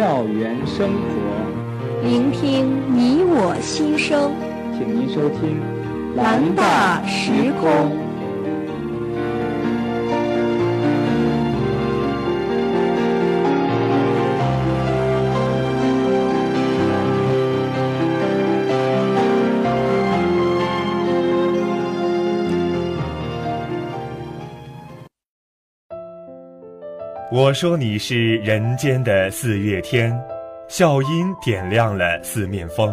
校园生活，聆听你我心声。请您收听蓝大时空。我说你是人间的四月天，笑音点亮了四面风，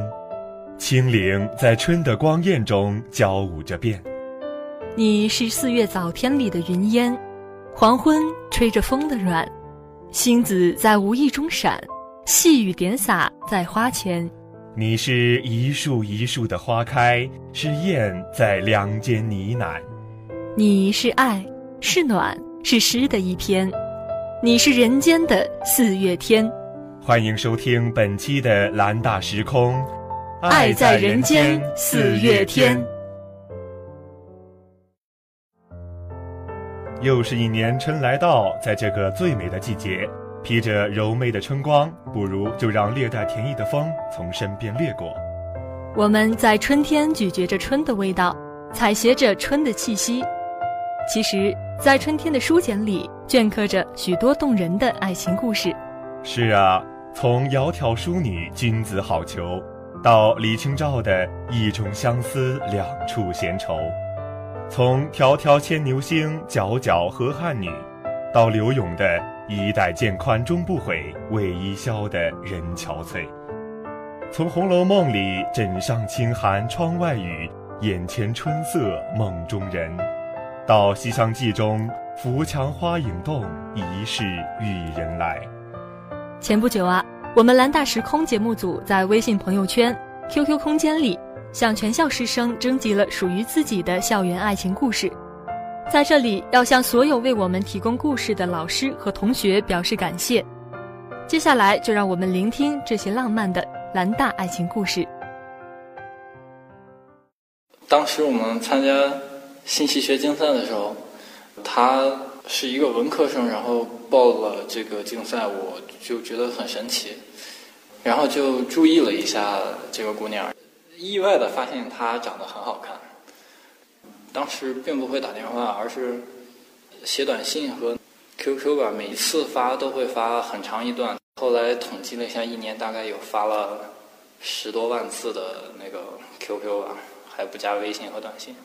清灵在春的光艳中交舞着变。你是四月早天里的云烟，黄昏吹着风的软，星子在无意中闪，细雨点洒在花前。你是一树一树的花开，是燕在梁间呢喃。你是爱，是暖，是诗的一篇。你是人间的四月天，欢迎收听本期的蓝大时空，爱在人间四月天。又是一年春来到，在这个最美的季节，披着柔媚的春光，不如就让略带甜意的风从身边掠过。我们在春天咀嚼着春的味道，采撷着春的气息。其实，在春天的书简里。镌刻着许多动人的爱情故事。是啊，从窈窕淑女，君子好逑，到李清照的一种相思，两处闲愁；从迢迢牵牛星，皎皎河汉女，到柳永的衣带渐宽终不悔，为伊消得人憔悴；从《红楼梦》里枕上清寒，窗外雨，眼前春色梦中人，到《西厢记》中。扶墙花影动，疑是玉人来。前不久啊，我们蓝大时空节目组在微信朋友圈、QQ 空间里，向全校师生征集了属于自己的校园爱情故事。在这里，要向所有为我们提供故事的老师和同学表示感谢。接下来，就让我们聆听这些浪漫的蓝大爱情故事。当时我们参加信息学竞赛的时候。他是一个文科生，然后报了这个竞赛，我就觉得很神奇，然后就注意了一下这个姑娘，意外的发现她长得很好看。当时并不会打电话，而是写短信和 QQ 吧，每一次发都会发很长一段。后来统计了一下，一年大概有发了十多万次的那个 QQ 吧，还不加微信和短信。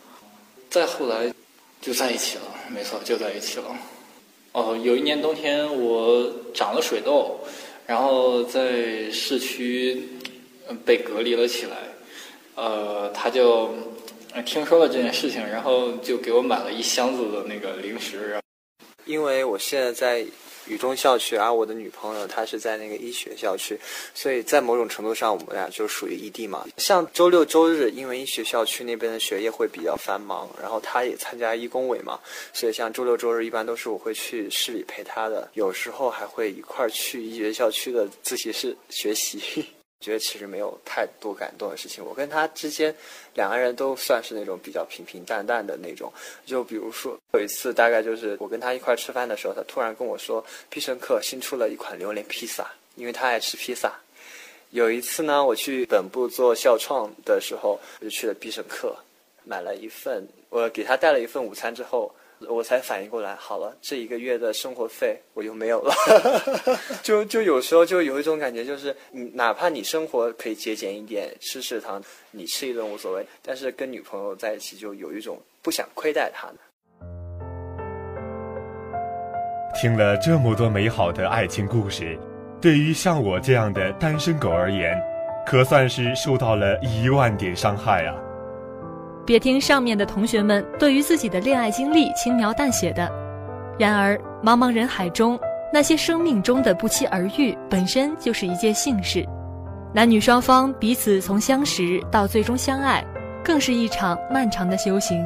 再后来。就在一起了，没错，就在一起了。哦，有一年冬天我长了水痘，然后在市区被隔离了起来。呃，他就听说了这件事情，然后就给我买了一箱子的那个零食。因为我现在在。雨中校区，而我的女朋友她是在那个医学校区，所以在某种程度上，我们俩就属于异地嘛。像周六周日，因为医学校区那边的学业会比较繁忙，然后她也参加医工委嘛，所以像周六周日一般都是我会去市里陪她的，有时候还会一块儿去医学校区的自习室学习。觉得其实没有太多感动的事情。我跟他之间，两个人都算是那种比较平平淡淡的那种。就比如说有一次，大概就是我跟他一块吃饭的时候，他突然跟我说，必胜客新出了一款榴莲披萨，因为他爱吃披萨。有一次呢，我去本部做校创的时候，我就去了必胜客，买了一份，我给他带了一份午餐之后。我才反应过来，好了，这一个月的生活费我又没有了，就就有时候就有一种感觉，就是你哪怕你生活可以节俭一点，吃食堂，你吃一顿无所谓，但是跟女朋友在一起就有一种不想亏待她的。听了这么多美好的爱情故事，对于像我这样的单身狗而言，可算是受到了一万点伤害啊！别听上面的同学们对于自己的恋爱经历轻描淡写的，然而茫茫人海中，那些生命中的不期而遇本身就是一件幸事。男女双方彼此从相识到最终相爱，更是一场漫长的修行。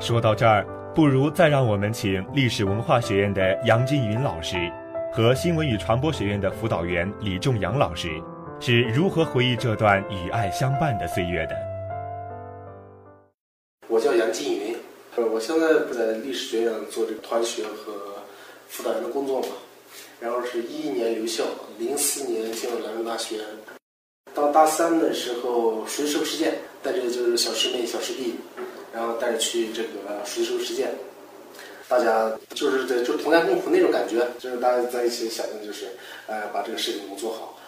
说到这儿，不如再让我们请历史文化学院的杨金云老师和新闻与传播学院的辅导员李仲阳老师，是如何回忆这段与爱相伴的岁月的。现在不在历史学院做这个团学和辅导员的工作嘛。然后是一一年留校，零四年进入兰州大学。到大三的时候，暑期实实践，带着就是小师妹、小师弟，然后带着去这个暑期实实践。大家就是在就同甘共苦那种感觉，就是大家在一起想的就是，呃，把这个事情能做好。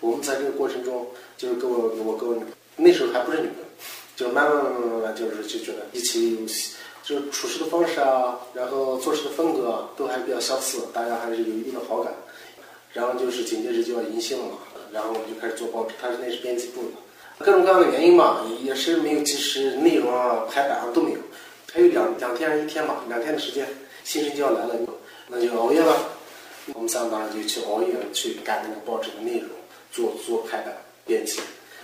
我们在这个过程中，就是跟我我跟我那时候还不是女的，就慢慢慢慢慢慢就是就觉得一起有，就处事的方式啊，然后做事的风格啊都还比较相似，大家还是有一定的好感。然后就是紧接着就要迎新了嘛，然后我们就开始做报纸，他是那是编辑部的，各种各样的原因嘛，也是没有及时内容啊、排版啊都没有。还有两两天一天嘛，两天的时间，新生就要来了，那就熬夜了。我们三个当时就去熬夜去赶那个报纸的内容，做做排版、编辑。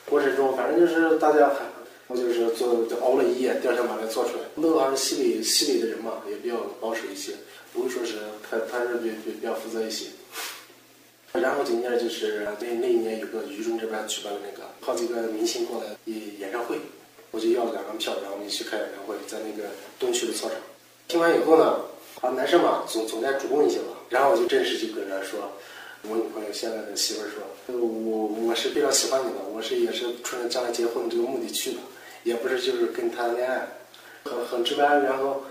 过程中反正就是大家还，我就是做就熬了一夜，第二天把它做出来。乐还是西北西北的人嘛，也比较保守一些，不会说是他他是比比比较负责一些。然后紧接着就是那那一年有个渝中这边举办的那个好几个明星过来演演唱会。我就要了两张票，然后我们一起开演唱会，在那个东区的操场。听完以后呢，啊，男生嘛，总总该主动一些吧。然后我就正式就跟他说，我女朋友现在的媳妇儿说，我我是非常喜欢你的，我是也是冲着将来结婚这个目的去的，也不是就是跟谈恋爱，很很直白，然后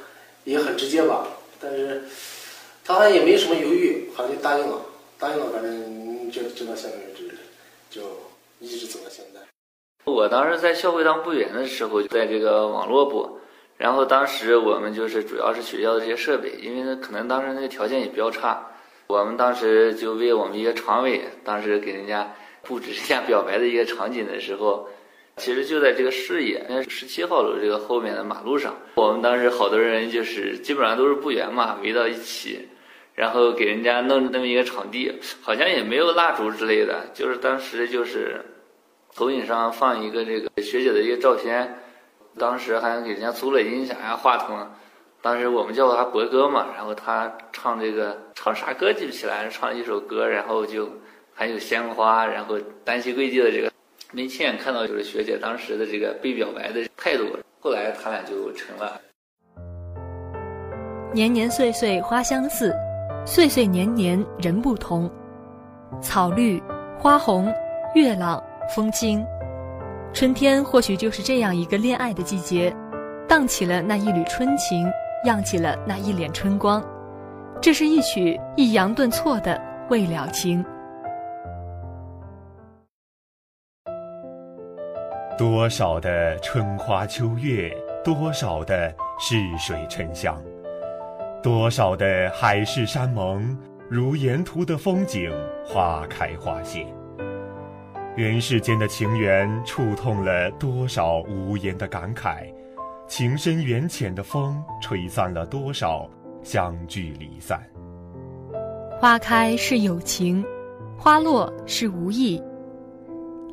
也很直接吧。但是他好像也没什么犹豫，好像就答应了，答应了，反正就就到现在为止，就一直走到现在。我当时在校会当部员的时候，在这个网络部，然后当时我们就是主要是学校的这些设备，因为呢可能当时那个条件也比较差，我们当时就为我们一个常委，当时给人家布置一下表白的一个场景的时候，其实就在这个视野，十七号楼这个后面的马路上，我们当时好多人就是基本上都是部员嘛，围到一起，然后给人家弄那么一个场地，好像也没有蜡烛之类的，就是当时就是。投影上放一个这个学姐的一个照片，当时还给人家租了音响呀、话筒，当时我们叫他博哥嘛，然后他唱这个唱啥歌记不起来，唱一首歌，然后就还有鲜花，然后单膝跪地的这个，没亲眼看到就是学姐当时的这个被表白的态度，后来他俩就成了。年年岁岁花相似，岁岁年年人不同，草绿花红，月朗。风轻，春天或许就是这样一个恋爱的季节，荡起了那一缕春情，漾起了那一脸春光。这是一曲抑扬顿挫的未了情。多少的春花秋月，多少的逝水沉香，多少的海誓山盟，如沿途的风景，花开花谢。人世间的情缘，触痛了多少无言的感慨；情深缘浅的风，吹散了多少相聚离散。花开是有情，花落是无意。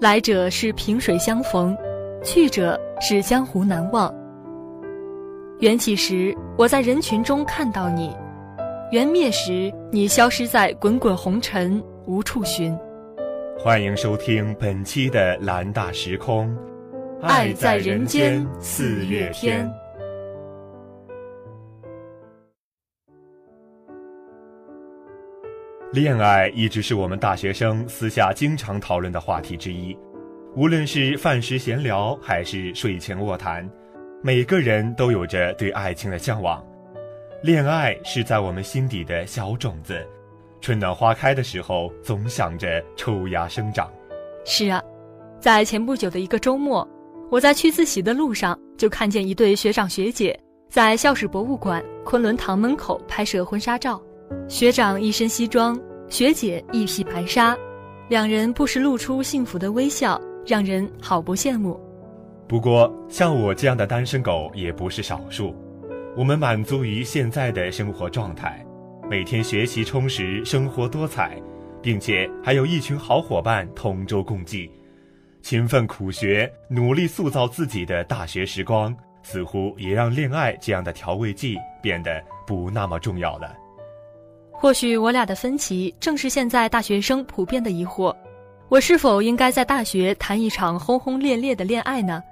来者是萍水相逢，去者是江湖难忘。缘起时，我在人群中看到你；缘灭时，你消失在滚滚红尘，无处寻。欢迎收听本期的蓝大时空，《爱在人间四月天》。恋爱一直是我们大学生私下经常讨论的话题之一，无论是饭时闲聊，还是睡前卧谈，每个人都有着对爱情的向往。恋爱是在我们心底的小种子。春暖花开的时候，总想着抽芽生长。是啊，在前不久的一个周末，我在去自习的路上，就看见一对学长学姐在校史博物馆昆仑堂门口拍摄婚纱照。学长一身西装，学姐一袭白纱，两人不时露出幸福的微笑，让人好不羡慕。不过，像我这样的单身狗也不是少数，我们满足于现在的生活状态。每天学习充实，生活多彩，并且还有一群好伙伴同舟共济，勤奋苦学，努力塑造自己的大学时光，似乎也让恋爱这样的调味剂变得不那么重要了。或许我俩的分歧，正是现在大学生普遍的疑惑：我是否应该在大学谈一场轰轰烈烈的恋爱呢？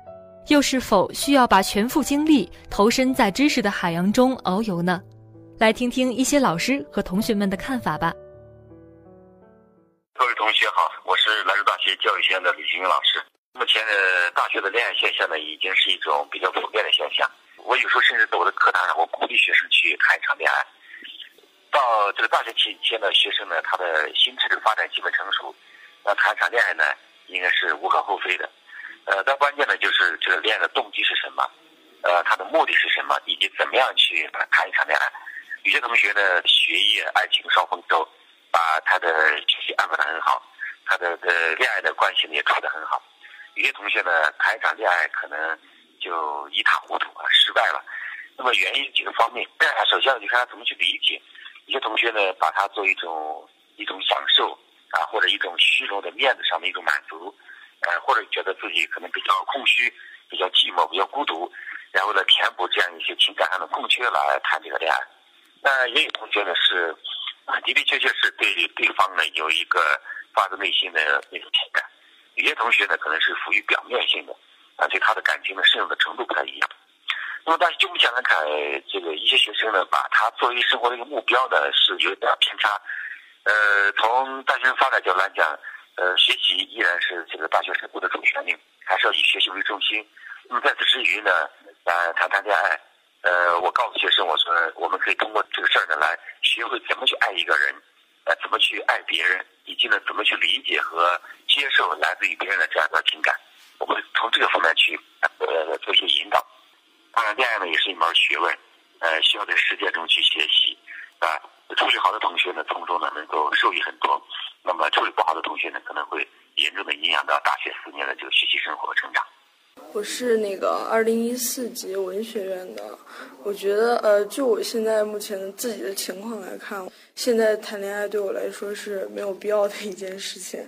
又是否需要把全副精力投身在知识的海洋中遨游呢？来听听一些老师和同学们的看法吧。各位同学好，我是兰州大学教育学院的李新云老师。目前的大学的恋爱现象呢，已经是一种比较普遍的现象。我有时候甚至在我的课堂上，我鼓励学生去谈一场恋爱。到这个大学期间的学生呢，他的心智的发展基本成熟，那谈一场恋爱呢，应该是无可厚非的。呃，但关键呢，就是这个恋爱的动机是什么？呃，他的目的是什么？以及怎么样去谈一场恋爱？有些同学呢，学业、爱情双丰收，把他的学习安排的很好，他的呃恋爱的关系呢也处得很好。有些同学呢，谈一场恋爱可能就一塌糊涂啊，失败了。那么原因几个方面，首先你看他怎么去理解。有些同学呢，把它做一种一种享受啊，或者一种虚荣的面子上的一种满足，呃，或者觉得自己可能比较空虚、比较寂寞、比较孤独，然后呢，填补这样一些情感上的空缺来谈这个恋爱。那也有同学呢是啊，的的确确是对对方呢有一个发自内心的那种情感。有些同学呢可能是浮于表面性的，啊，对他的感情的深入的程度不太一样。那么，但是就目前来看，这个一些学生呢，把他作为生活的一个目标呢，是有点偏差。呃，从大学生发展角度来讲，呃，学习依然是这个大学生活的主旋律，还是要以学习为中心。那么在此之余呢，呃，谈谈恋爱。呃，我告诉学生，我说我们可以通过这个事儿呢，来学会怎么去爱一个人，呃，怎么去爱别人，以及呢，怎么去理解和接受来自于别人的这样的情感。我们从这个方面去呃做一些引导。当然，恋学问，呃，需要在实践中去学习，啊，处理好的同学呢，从中呢能够受益很多；那么处理不好的同学呢，可能会严重的影响到大学四年的这个学习生活和成长。我是那个二零一四级文学院的，我觉得呃，就我现在目前自己的情况来看，现在谈恋爱对我来说是没有必要的一件事情。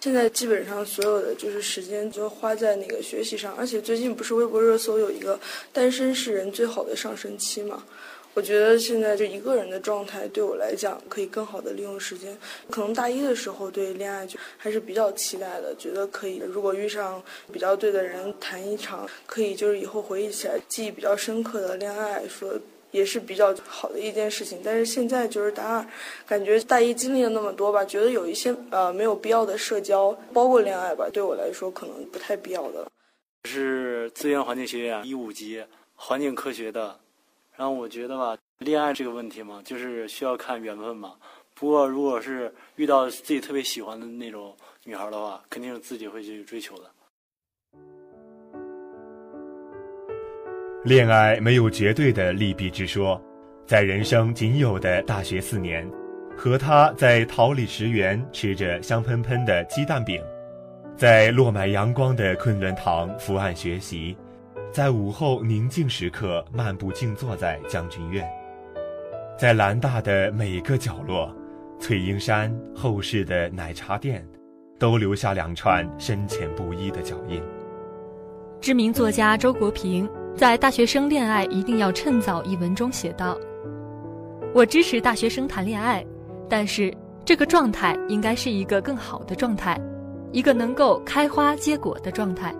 现在基本上所有的就是时间就花在那个学习上，而且最近不是微博热搜有一个单身是人最好的上升期嘛。我觉得现在就一个人的状态对我来讲可以更好的利用时间。可能大一的时候对恋爱就还是比较期待的，觉得可以如果遇上比较对的人谈一场，可以就是以后回忆起来记忆比较深刻的恋爱，说也是比较好的一件事情。但是现在就是大二，感觉大一经历了那么多吧，觉得有一些呃没有必要的社交，包括恋爱吧，对我来说可能不太必要的。是资源环境学院一五级环境科学的。然后我觉得吧，恋爱这个问题嘛，就是需要看缘分嘛。不过，如果是遇到自己特别喜欢的那种女孩的话，肯定是自己会去追求的。恋爱没有绝对的利弊之说，在人生仅有的大学四年，和他在桃李石园吃着香喷喷的鸡蛋饼，在落满阳光的昆仑堂伏案学习。在午后宁静时刻，漫步静坐在将军院，在兰大的每个角落，翠英山后世的奶茶店，都留下两串深浅不一的脚印。知名作家周国平在《大学生恋爱一定要趁早》一文中写道：“我支持大学生谈恋爱，但是这个状态应该是一个更好的状态，一个能够开花结果的状态。”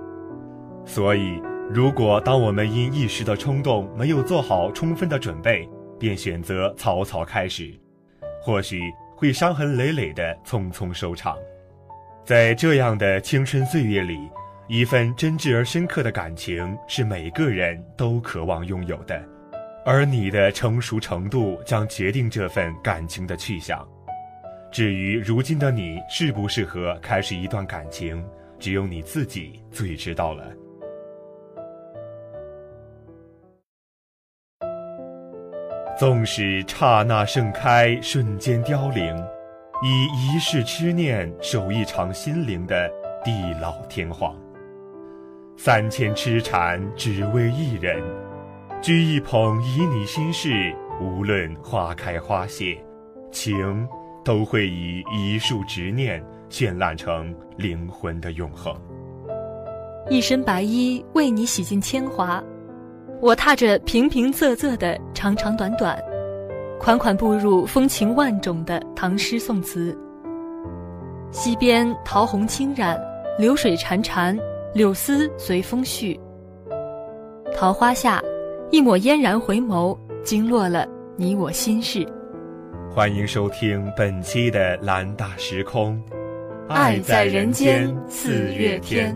所以。如果当我们因一时的冲动没有做好充分的准备，便选择草草开始，或许会伤痕累累的匆匆收场。在这样的青春岁月里，一份真挚而深刻的感情是每个人都渴望拥有的，而你的成熟程度将决定这份感情的去向。至于如今的你适不适合开始一段感情，只有你自己最知道了。纵使刹那盛开，瞬间凋零，以一世痴念守一场心灵的地老天荒。三千痴缠只为一人，掬一捧旖旎心事，无论花开花谢，情都会以一束执念绚烂成灵魂的永恒。一身白衣为你洗尽铅华。我踏着平平仄仄的长长短短，款款步入风情万种的唐诗宋词。溪边桃红轻染，流水潺潺，柳丝随风絮。桃花下，一抹嫣然回眸，惊落了你我心事。欢迎收听本期的蓝大时空，爱在人间四月天。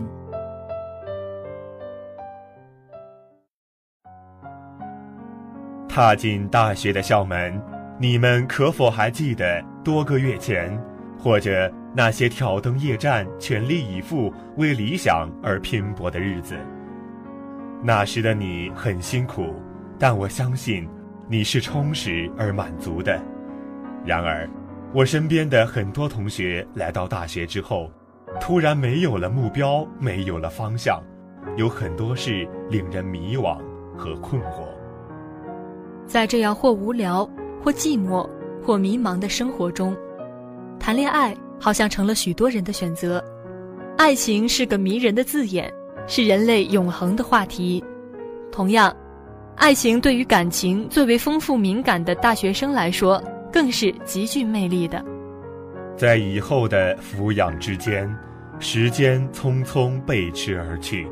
踏进大学的校门，你们可否还记得多个月前，或者那些挑灯夜战、全力以赴为理想而拼搏的日子？那时的你很辛苦，但我相信你是充实而满足的。然而，我身边的很多同学来到大学之后，突然没有了目标，没有了方向，有很多事令人迷惘和困惑。在这样或无聊、或寂寞、或迷茫的生活中，谈恋爱好像成了许多人的选择。爱情是个迷人的字眼。是人类永恒的话题。同样，爱情对于感情最为丰富敏感的大学生来说，更是极具魅力的。在以后的抚养之间，时间匆匆背驰而去，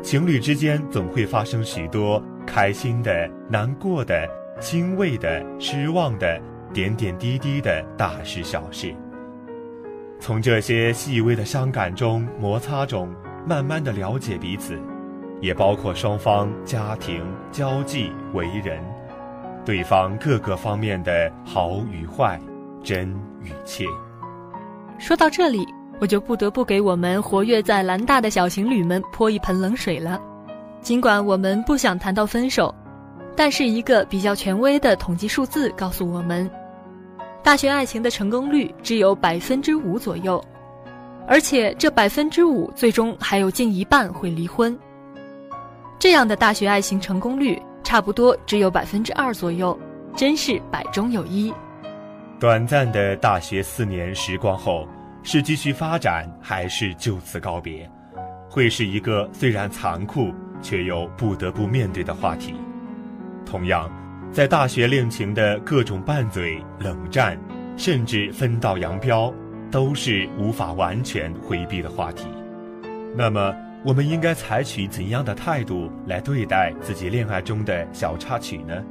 情侣之间总会发生许多开心的、难过的、欣慰的、失望的、点点滴滴的大事小事。从这些细微的伤感中、摩擦中。慢慢的了解彼此，也包括双方家庭、交际、为人，对方各个方面的好与坏、真与切。说到这里，我就不得不给我们活跃在兰大的小情侣们泼一盆冷水了。尽管我们不想谈到分手，但是一个比较权威的统计数字告诉我们，大学爱情的成功率只有百分之五左右。而且这百分之五最终还有近一半会离婚。这样的大学爱情成功率差不多只有百分之二左右，真是百中有一。短暂的大学四年时光后，是继续发展还是就此告别，会是一个虽然残酷却又不得不面对的话题。同样，在大学恋情的各种拌嘴、冷战，甚至分道扬镳。都是无法完全回避的话题。那么，我们应该采取怎样的态度来对待自己恋爱中的小插曲呢？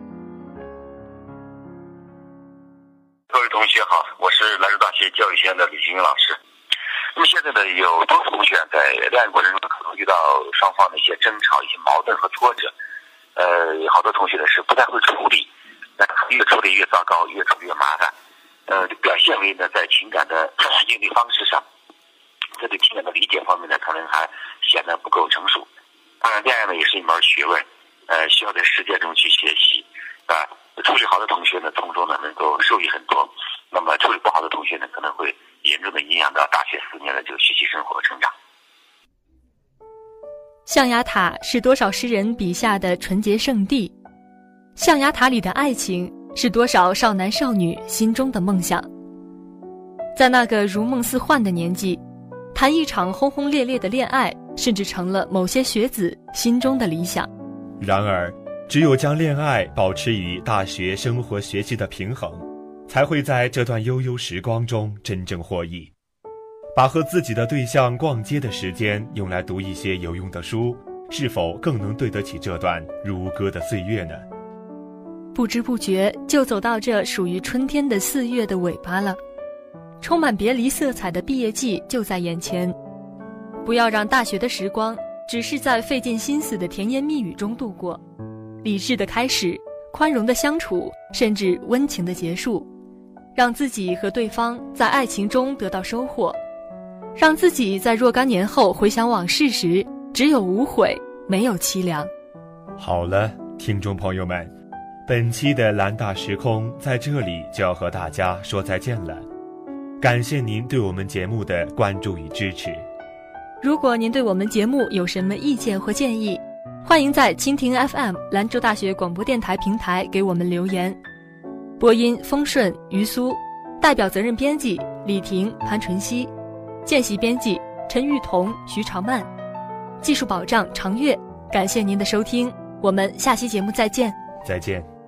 各位同学好，我是兰州大学教育学院的李新英老师。那么现在呢，有多数同学在恋爱过程中可能遇到双方的一些争吵、一些矛盾和挫折。呃，好多同学呢是不太会处理，那越处理越糟糕，越处理越麻烦。呃，表现为呢，在情感的 应对方式上，在对情感的理解方面呢，可能还显得不够成熟。当然，恋爱呢也是一门学问，呃，需要在实践中去学习。啊，处理好的同学呢，从中呢能够受益很多；那么处理不好的同学呢，可能会严重的影响到大学四年的这个学习生活和成长。象牙塔是多少诗人笔下的纯洁圣地？象牙塔里的爱情。是多少少男少女心中的梦想？在那个如梦似幻的年纪，谈一场轰轰烈烈的恋爱，甚至成了某些学子心中的理想。然而，只有将恋爱保持与大学生活学习的平衡，才会在这段悠悠时光中真正获益。把和自己的对象逛街的时间用来读一些有用的书，是否更能对得起这段如歌的岁月呢？不知不觉就走到这属于春天的四月的尾巴了，充满别离色彩的毕业季就在眼前。不要让大学的时光只是在费尽心思的甜言蜜语中度过，理智的开始，宽容的相处，甚至温情的结束，让自己和对方在爱情中得到收获，让自己在若干年后回想往事时，只有无悔，没有凄凉。好了，听众朋友们。本期的兰大时空在这里就要和大家说再见了，感谢您对我们节目的关注与支持。如果您对我们节目有什么意见或建议，欢迎在蜻蜓 FM 兰州大学广播电台平台给我们留言。播音：丰顺、于苏，代表责任编辑：李婷、潘纯熙，见习编辑：陈玉彤、徐长曼，技术保障：常月。感谢您的收听，我们下期节目再见。再见。